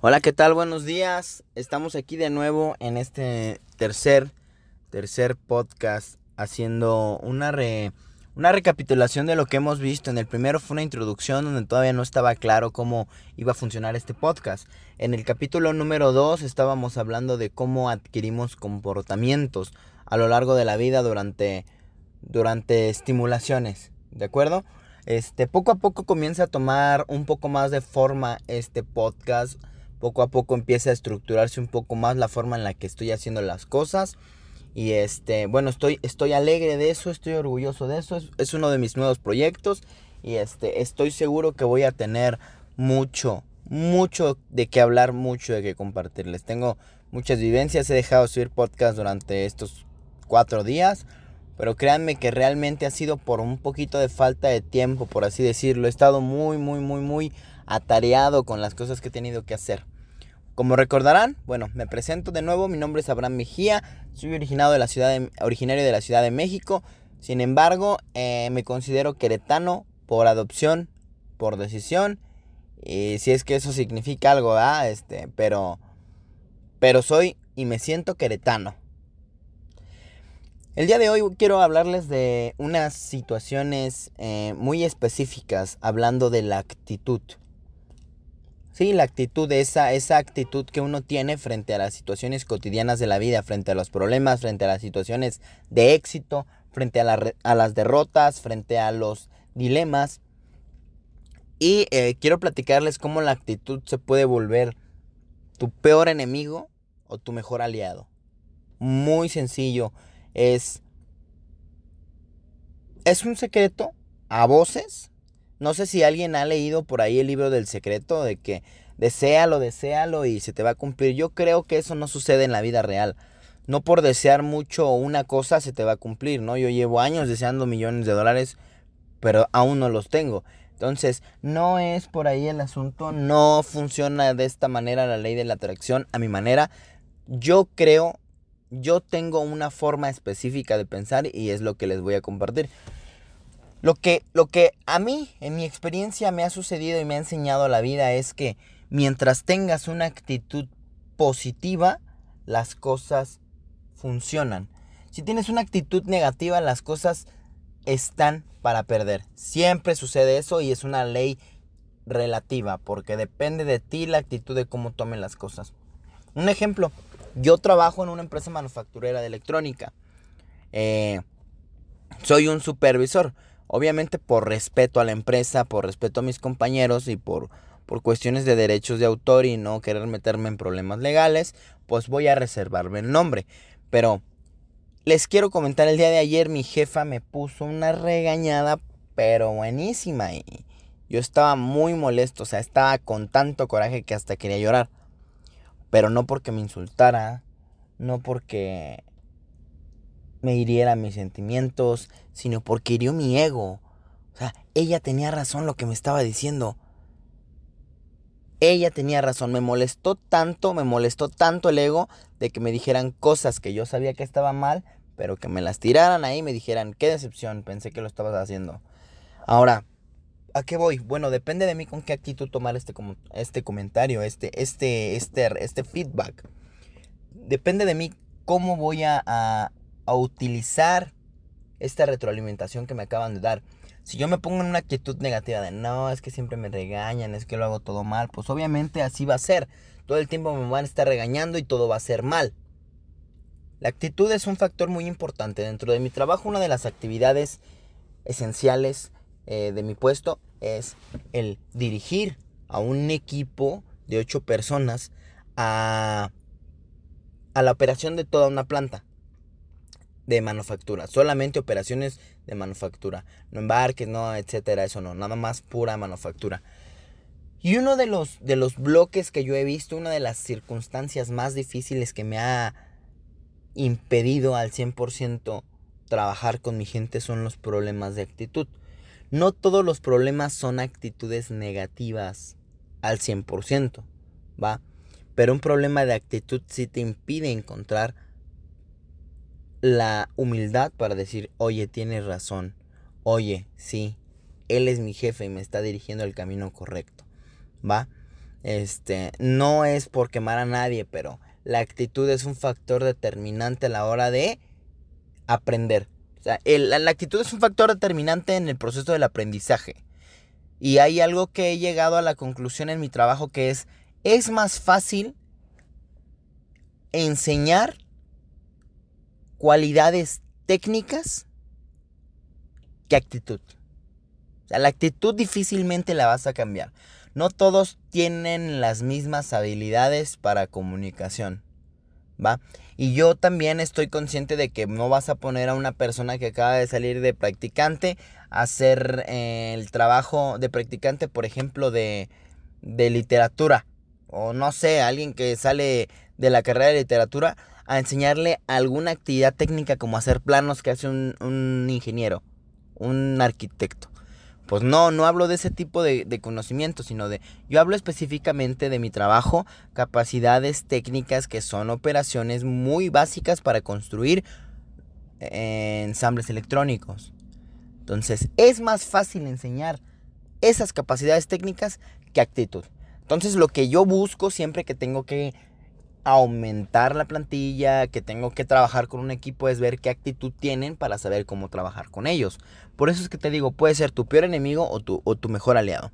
Hola, ¿qué tal? Buenos días. Estamos aquí de nuevo en este tercer, tercer podcast haciendo una, una recapitulación de lo que hemos visto. En el primero fue una introducción donde todavía no estaba claro cómo iba a funcionar este podcast. En el capítulo número 2 estábamos hablando de cómo adquirimos comportamientos a lo largo de la vida durante, durante estimulaciones. ¿De acuerdo? Este, poco a poco comienza a tomar un poco más de forma este podcast poco a poco empieza a estructurarse un poco más la forma en la que estoy haciendo las cosas. Y este, bueno, estoy, estoy alegre de eso, estoy orgulloso de eso. Es, uno de mis nuevos proyectos. Y este, estoy seguro que voy a tener mucho, mucho de qué hablar, mucho de qué compartirles. Tengo muchas vivencias, he dejado de subir podcast durante estos cuatro días. Pero créanme que realmente ha sido por un poquito de falta de tiempo, por así decirlo. He estado muy, muy, muy, muy atareado con las cosas que he tenido que hacer. Como recordarán, bueno, me presento de nuevo, mi nombre es Abraham Mejía, soy originado de la ciudad originario de la Ciudad de México, sin embargo, eh, me considero queretano por adopción, por decisión, y si es que eso significa algo, ¿ah? este, pero, pero soy y me siento queretano. El día de hoy quiero hablarles de unas situaciones eh, muy específicas, hablando de la actitud. Sí, la actitud, esa, esa actitud que uno tiene frente a las situaciones cotidianas de la vida, frente a los problemas, frente a las situaciones de éxito, frente a, a las derrotas, frente a los dilemas. Y eh, quiero platicarles cómo la actitud se puede volver tu peor enemigo o tu mejor aliado. Muy sencillo. Es, es un secreto a voces no sé si alguien ha leído por ahí el libro del secreto de que deséalo, deséalo y se te va a cumplir. Yo creo que eso no sucede en la vida real. No por desear mucho una cosa se te va a cumplir, ¿no? Yo llevo años deseando millones de dólares, pero aún no los tengo. Entonces, no es por ahí el asunto, no funciona de esta manera la ley de la atracción a mi manera. Yo creo, yo tengo una forma específica de pensar y es lo que les voy a compartir. Lo que, lo que a mí, en mi experiencia, me ha sucedido y me ha enseñado la vida es que mientras tengas una actitud positiva, las cosas funcionan. Si tienes una actitud negativa, las cosas están para perder. Siempre sucede eso y es una ley relativa, porque depende de ti la actitud de cómo tomen las cosas. Un ejemplo, yo trabajo en una empresa manufacturera de electrónica. Eh, soy un supervisor. Obviamente por respeto a la empresa, por respeto a mis compañeros y por, por cuestiones de derechos de autor y no querer meterme en problemas legales, pues voy a reservarme el nombre. Pero les quiero comentar, el día de ayer mi jefa me puso una regañada, pero buenísima. Y yo estaba muy molesto, o sea, estaba con tanto coraje que hasta quería llorar. Pero no porque me insultara, no porque me hiriera mis sentimientos, sino porque hirió mi ego. O sea, ella tenía razón lo que me estaba diciendo. Ella tenía razón, me molestó tanto, me molestó tanto el ego de que me dijeran cosas que yo sabía que estaban mal, pero que me las tiraran ahí y me dijeran, qué decepción, pensé que lo estabas haciendo. Ahora, ¿a qué voy? Bueno, depende de mí con qué actitud tomar este, este comentario, este, este, este, este feedback. Depende de mí cómo voy a, a utilizar esta retroalimentación que me acaban de dar. Si yo me pongo en una actitud negativa de no, es que siempre me regañan, es que lo hago todo mal, pues obviamente así va a ser. Todo el tiempo me van a estar regañando y todo va a ser mal. La actitud es un factor muy importante. Dentro de mi trabajo, una de las actividades esenciales eh, de mi puesto es el dirigir a un equipo de ocho personas a, a la operación de toda una planta de manufactura, solamente operaciones de manufactura, no embarques, no, etcétera, eso no, nada más pura manufactura. Y uno de los, de los bloques que yo he visto, una de las circunstancias más difíciles que me ha impedido al 100% trabajar con mi gente son los problemas de actitud. No todos los problemas son actitudes negativas al 100%, ¿va? Pero un problema de actitud sí te impide encontrar la humildad para decir, oye, tienes razón, oye, sí, él es mi jefe y me está dirigiendo el camino correcto, ¿va? Este, no es por quemar a nadie, pero la actitud es un factor determinante a la hora de aprender. O sea, la actitud es un factor determinante en el proceso del aprendizaje. Y hay algo que he llegado a la conclusión en mi trabajo que es, es más fácil enseñar cualidades técnicas que actitud. O sea, la actitud difícilmente la vas a cambiar. No todos tienen las mismas habilidades para comunicación. ¿Va? Y yo también estoy consciente de que no vas a poner a una persona que acaba de salir de practicante a hacer eh, el trabajo de practicante, por ejemplo, de, de literatura. O no sé, alguien que sale de la carrera de literatura a enseñarle alguna actividad técnica como hacer planos que hace un, un ingeniero, un arquitecto. Pues no, no hablo de ese tipo de, de, conocimiento, sino de, yo hablo específicamente de mi trabajo, capacidades técnicas que son operaciones muy básicas para construir eh, ensambles electrónicos. Entonces, es más fácil enseñar esas capacidades técnicas que actitud. Entonces, lo que yo busco siempre que tengo que aumentar la plantilla, que tengo que trabajar con un equipo, es ver qué actitud tienen para saber cómo trabajar con ellos. Por eso es que te digo, puede ser tu peor enemigo o tu, o tu mejor aliado.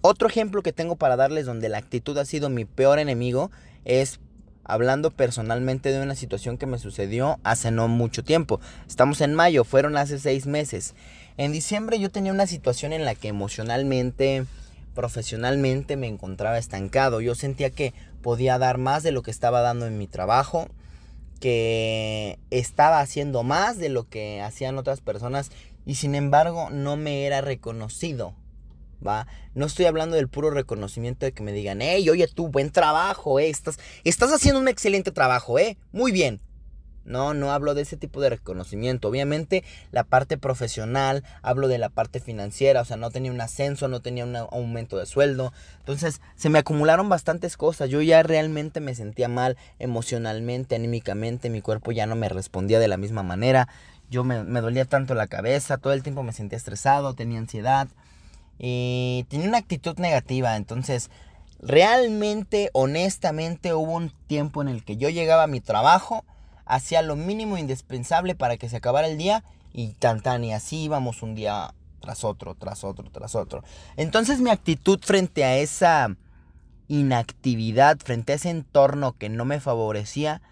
Otro ejemplo que tengo para darles donde la actitud ha sido mi peor enemigo es hablando personalmente de una situación que me sucedió hace no mucho tiempo. Estamos en mayo, fueron hace seis meses. En diciembre yo tenía una situación en la que emocionalmente, profesionalmente me encontraba estancado. Yo sentía que podía dar más de lo que estaba dando en mi trabajo, que estaba haciendo más de lo que hacían otras personas y sin embargo no me era reconocido. ¿Va? No estoy hablando del puro reconocimiento de que me digan, hey, oye tú, buen trabajo, eh, estás, estás haciendo un excelente trabajo, eh, muy bien. No, no hablo de ese tipo de reconocimiento. Obviamente la parte profesional, hablo de la parte financiera, o sea, no tenía un ascenso, no tenía un aumento de sueldo. Entonces se me acumularon bastantes cosas. Yo ya realmente me sentía mal emocionalmente, anímicamente, mi cuerpo ya no me respondía de la misma manera. Yo me, dolía tanto la cabeza, todo el tiempo me sentía estresado, tenía ansiedad y tenía una actitud negativa. Entonces, realmente, honestamente, hubo un tiempo en el que yo llegaba a mi trabajo hacía lo mínimo indispensable para que se acabara el día y tan tan y así íbamos un día tras otro, tras otro, tras otro. Entonces mi actitud frente a esa inactividad, frente a ese entorno que no me favorecía,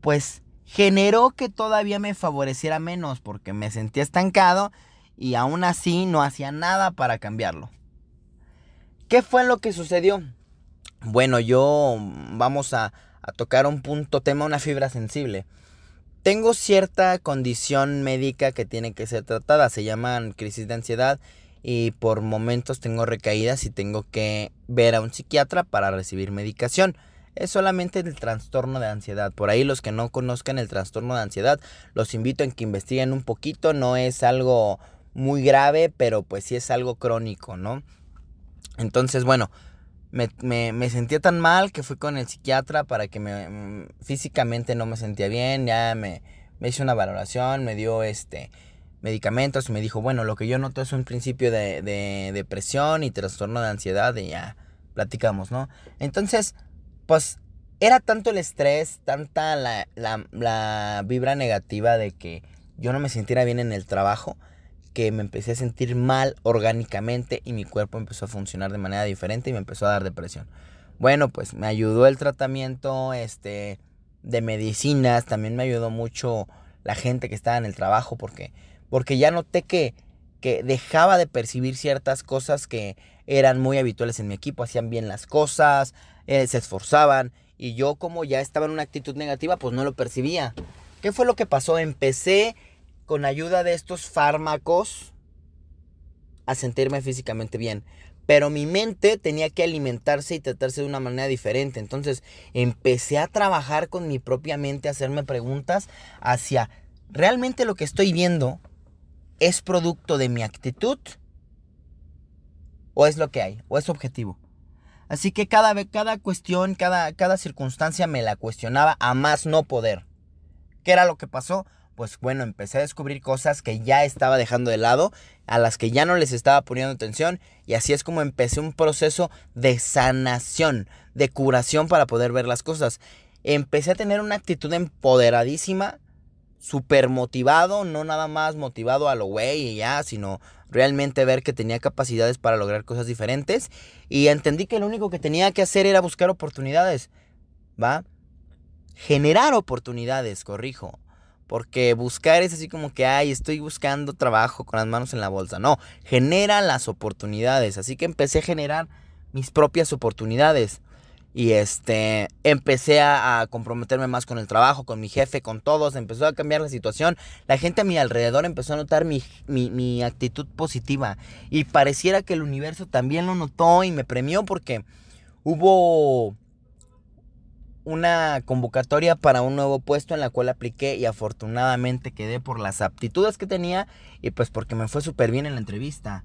pues generó que todavía me favoreciera menos porque me sentía estancado y aún así no hacía nada para cambiarlo. ¿Qué fue lo que sucedió? Bueno, yo vamos a, a tocar un punto, tema, una fibra sensible. Tengo cierta condición médica que tiene que ser tratada, se llaman crisis de ansiedad y por momentos tengo recaídas y tengo que ver a un psiquiatra para recibir medicación. Es solamente el trastorno de ansiedad. Por ahí los que no conozcan el trastorno de ansiedad, los invito a que investiguen un poquito. No es algo muy grave, pero pues sí es algo crónico, ¿no? Entonces, bueno, me, sentía tan mal que fui con el psiquiatra para que me mm, físicamente no me sentía bien, ya me, me hizo una valoración, me dio este medicamentos y me dijo, bueno, lo que yo noto es un principio de, de depresión y trastorno de ansiedad y ya platicamos, ¿no? Entonces, pues era tanto el estrés, tanta la, la, la vibra negativa de que yo no me sintiera bien en el trabajo, que me empecé a sentir mal orgánicamente y mi cuerpo empezó a funcionar de manera diferente y me empezó a dar depresión. Bueno, pues me ayudó el tratamiento este de medicinas, también me ayudó mucho la gente que estaba en el trabajo porque porque ya noté que que dejaba de percibir ciertas cosas que eran muy habituales en mi equipo, hacían bien las cosas, eh, se esforzaban y yo como ya estaba en una actitud negativa, pues no lo percibía. ¿Qué fue lo que pasó? Empecé con ayuda de estos fármacos a sentirme físicamente bien. Pero mi mente tenía que alimentarse y tratarse de una manera diferente. Entonces empecé a trabajar con mi propia mente, a hacerme preguntas hacia, ¿realmente lo que estoy viendo es producto de mi actitud? ¿O es lo que hay? ¿O es objetivo? Así que cada, cada cuestión, cada, cada circunstancia me la cuestionaba a más no poder. ¿Qué era lo que pasó? Pues bueno, empecé a descubrir cosas que ya estaba dejando de lado, a las que ya no les estaba poniendo atención, y así es como empecé un proceso de sanación, de curación para poder ver las cosas. Empecé a tener una actitud empoderadísima, súper motivado, no nada más motivado a lo güey y ya, sino realmente ver que tenía capacidades para lograr cosas diferentes. Y entendí que lo único que tenía que hacer era buscar oportunidades, ¿va? Generar oportunidades, corrijo. Porque buscar es así como que, ay, estoy buscando trabajo con las manos en la bolsa. No, genera las oportunidades. Así que empecé a generar mis propias oportunidades. Y este, empecé a, comprometerme más con el trabajo, con mi jefe, con todos. Empezó a cambiar la situación. La gente a mi alrededor empezó a notar mi, mi actitud positiva. Y pareciera que el universo también lo notó y me premió porque hubo una convocatoria para un nuevo puesto en la cual apliqué y afortunadamente quedé por las aptitudes que tenía y pues porque me fue súper bien en la entrevista.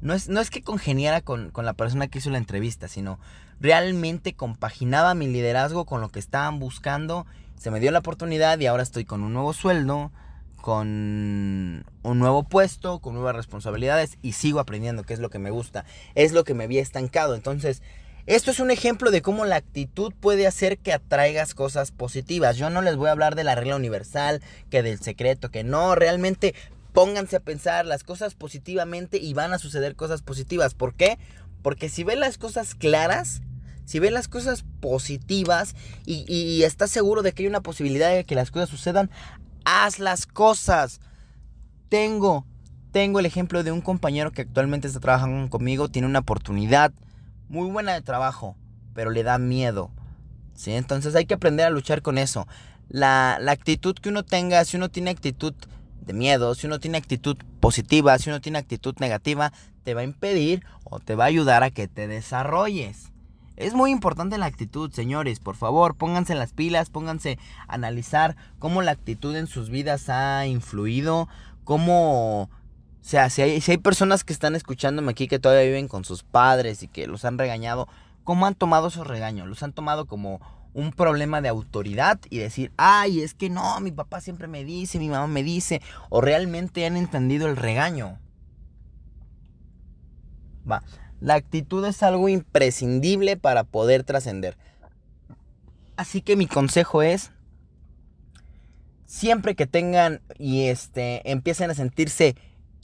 no, es, no es que congeniara con, con, la persona que hizo la entrevista, sino realmente compaginaba mi liderazgo con lo que estaban buscando. Se me dio la oportunidad y ahora estoy con un nuevo sueldo, con un nuevo puesto, con nuevas responsabilidades y sigo aprendiendo, que es lo que me gusta, es lo que me había estancado. Entonces, esto es un ejemplo de cómo la actitud puede hacer que atraigas cosas positivas. Yo no les voy a hablar de la regla universal, que del secreto, que no, realmente pónganse a pensar las cosas positivamente y van a suceder cosas positivas. ¿Por qué? Porque si ven las cosas claras, si ven las cosas positivas y, y, estás seguro de que hay una posibilidad de que las cosas sucedan, haz las cosas. Tengo, tengo el ejemplo de un compañero que actualmente está trabajando conmigo, tiene una oportunidad muy buena de trabajo, pero le da miedo. ¿sí? Entonces hay que aprender a luchar con eso. La, la actitud que uno tenga, si uno tiene actitud de miedo, si uno tiene actitud positiva, si uno tiene actitud negativa, te va a impedir o te va a ayudar a que te desarrolles. Es muy importante la actitud, señores. Por favor, pónganse las pilas, pónganse a analizar cómo la actitud en sus vidas ha influido, cómo o sea, si hay, si hay personas que están escuchándome aquí que todavía viven con sus padres y que los han regañado, ¿cómo han tomado esos regaños? ¿Los han tomado como un problema de autoridad y decir, ay, es que no, mi papá siempre me dice, mi mamá me dice, o realmente han entendido el regaño? Va, la actitud es algo imprescindible para poder trascender. Así que mi consejo es, siempre que tengan y este, empiecen a sentirse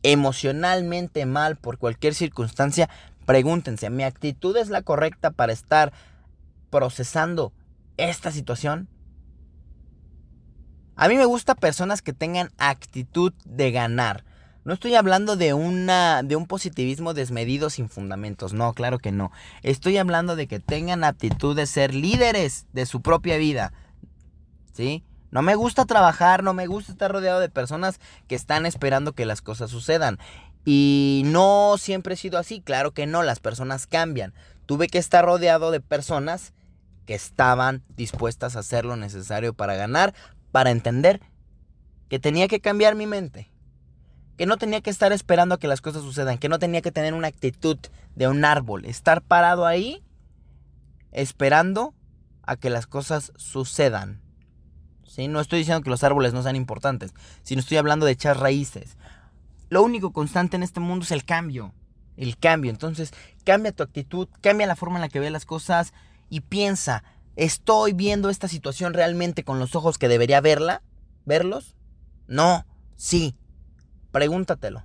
emocionalmente mal por cualquier circunstancia, pregúntense, ¿mi actitud es la correcta para estar procesando esta situación? A mí me gusta personas que tengan actitud de ganar. No estoy hablando de una de un positivismo desmedido sin fundamentos, no, claro que no. Estoy hablando de que tengan actitud de ser líderes de su propia vida. ¿Sí? No me gusta trabajar, no me gusta estar rodeado de personas que están esperando que las cosas sucedan. Y no siempre he sido así, claro que no, las personas cambian. Tuve que estar rodeado de personas que estaban dispuestas a hacer lo necesario para ganar, para entender que tenía que cambiar mi mente. Que no tenía que estar esperando a que las cosas sucedan, que no tenía que tener una actitud de un árbol, estar parado ahí esperando a que las cosas sucedan. No estoy diciendo que los árboles no sean importantes, sino estoy hablando de echar raíces. Lo único constante en este mundo es el cambio. El cambio. Entonces, cambia tu actitud, cambia la forma en la que ves las cosas y piensa, ¿estoy viendo esta situación realmente con los ojos que debería verla? ¿Verlos? No, sí. Pregúntatelo.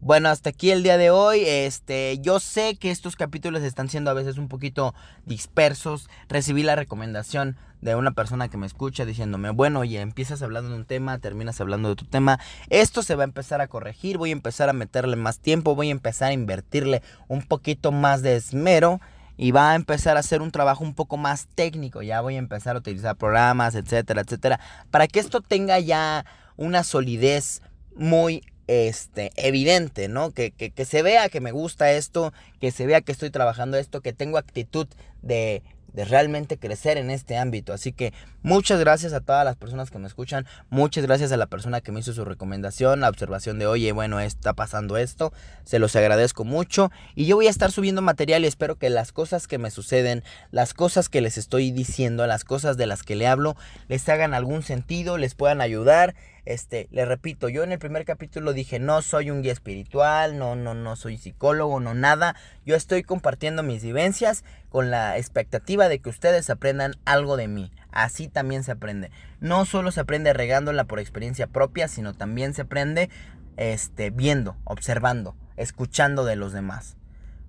Bueno, hasta aquí el día de hoy. Este, yo sé que estos capítulos están siendo a veces un poquito dispersos. Recibí la recomendación de una persona que me escucha diciéndome, bueno, oye, empiezas hablando de un tema, terminas hablando de tu tema. Esto se va a empezar a corregir, voy a empezar a meterle más tiempo, voy a empezar a invertirle un poquito más de esmero y va a empezar a hacer un trabajo un poco más técnico. Ya voy a empezar a utilizar programas, etcétera, etcétera, para que esto tenga ya una solidez muy este, evidente, ¿no? Que, que, se vea que me gusta esto, que se vea que estoy trabajando esto, que tengo actitud de de realmente crecer en este ámbito. Así que muchas gracias a todas las personas que me escuchan, muchas gracias a la persona que me hizo su recomendación, la observación de, oye, bueno, está pasando esto, se los agradezco mucho y yo voy a estar subiendo material y espero que las cosas que me suceden, las cosas que les estoy diciendo, las cosas de las que le hablo, les hagan algún sentido, les puedan ayudar. Este, le repito, yo en el primer capítulo dije, no soy un guía espiritual, no, no, no soy psicólogo, no nada. Yo estoy compartiendo mis vivencias con la expectativa de que ustedes aprendan algo de mí. Así también se aprende. No solo se aprende regándola por experiencia propia, sino también se aprende este, viendo, observando, escuchando de los demás.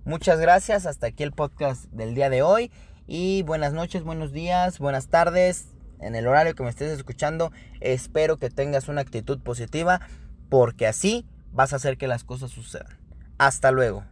Muchas gracias, hasta aquí el podcast del día de hoy y buenas noches, buenos días, buenas tardes, en el horario que me estés escuchando. Espero que tengas una actitud positiva porque así vas a hacer que las cosas sucedan. Hasta luego.